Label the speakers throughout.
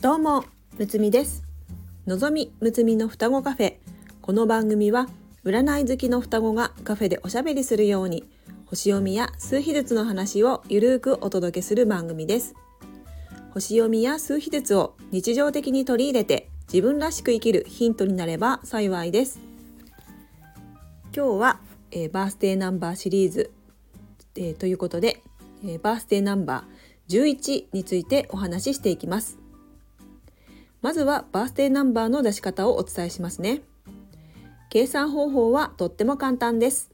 Speaker 1: どうも、むつみです。のぞみむつみの双子カフェ。この番組は、占い好きの双子がカフェでおしゃべりするように、星読みや数秘術の話をゆるーくお届けする番組です。星読みや数秘術を日常的に取り入れて、自分らしく生きるヒントになれば幸いです。今日は、えー、バースデーナンバーシリーズ、えー、ということで、えー、バースデーナンバー11についてお話ししていきます。まずはバースデーナンバーの出し方をお伝えしますね。計算方法はとっても簡単です。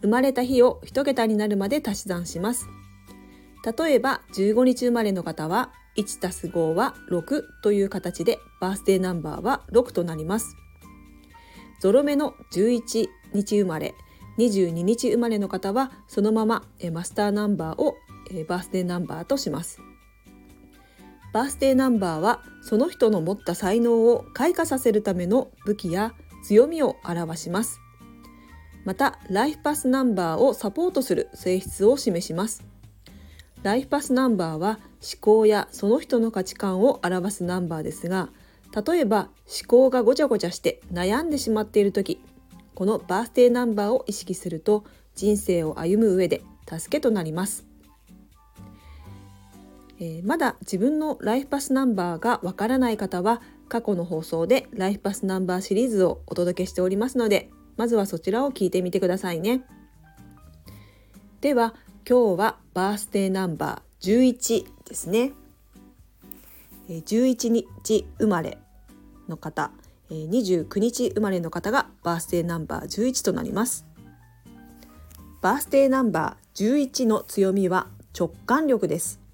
Speaker 1: 生まれた日を1桁になるまで足し算します。例えば15日生まれの方は1たす5は6という形でバースデーナンバーは6となります。ゾロ目の11日生まれ、22日生まれの方はそのままマスターナンバーをバースデーナンバーとします。バースデーナンバーはその人の持った才能を開花させるための武器や強みを表します。またライフパスナンバーをサポートする性質を示します。ライフパスナンバーは思考やその人の価値観を表すナンバーですが例えば思考がごちゃごちゃして悩んでしまっている時このバースデーナンバーを意識すると人生を歩む上で助けとなります。えー、まだ自分のライフパスナンバーがわからない方は過去の放送でライフパスナンバーシリーズをお届けしておりますのでまずはそちらを聞いてみてくださいね。では今日はバースデーナンバー11ですね。11日生まれの方29日生まれの方がバースデーナンバー11となります。バースデーナンバー11の強みは直感力です。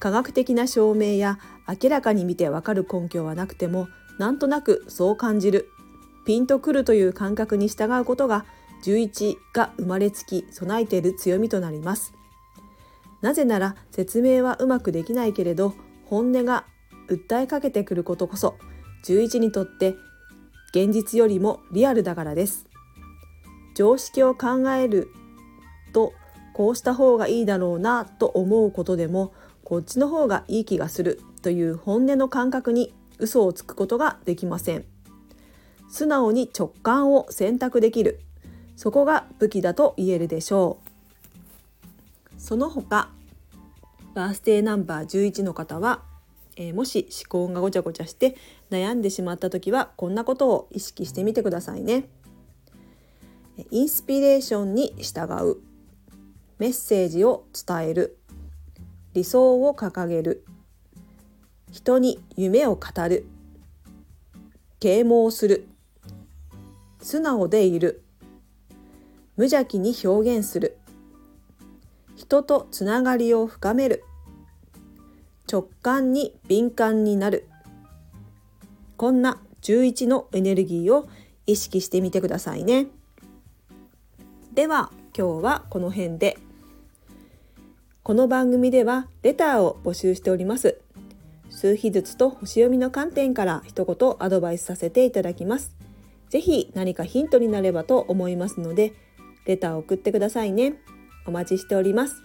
Speaker 1: 科学的な証明や明らかに見てわかる根拠はなくてもなんとなくそう感じるピンとくるという感覚に従うことが11が生まれつき備えている強みとなります。なぜなら説明はうまくできないけれど本音が訴えかけてくることこそ11にとって現実よりもリアルだからです。常識を考えるとこうした方がいいだろうなと思うことでもこっちの方がいい気がするという本音の感覚に嘘をつくことができません。素直に直感を選択できる。そこが武器だと言えるでしょう。その他バースデーナンバー11の方は、えー、もし思考がごちゃごちゃして悩んでしまった時はこんなことを意識してみてくださいね。インスピレーションに従う。メッセージを伝える。理想を掲げる。人に夢を語る。啓蒙する。素直でいる。無邪気に表現する。人とつながりを深める。直感に敏感になる。こんな11のエネルギーを意識してみてくださいね。では今日はこの辺で。この番組ではレターを募集しております。数秘術と星読みの観点から一言アドバイスさせていただきます。ぜひ何かヒントになればと思いますので、レターを送ってくださいね。お待ちしております。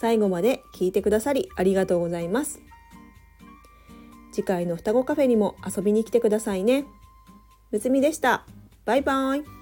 Speaker 1: 最後まで聞いてくださりありがとうございます。次回の双子カフェにも遊びに来てくださいね。むつみでした。バイバイ。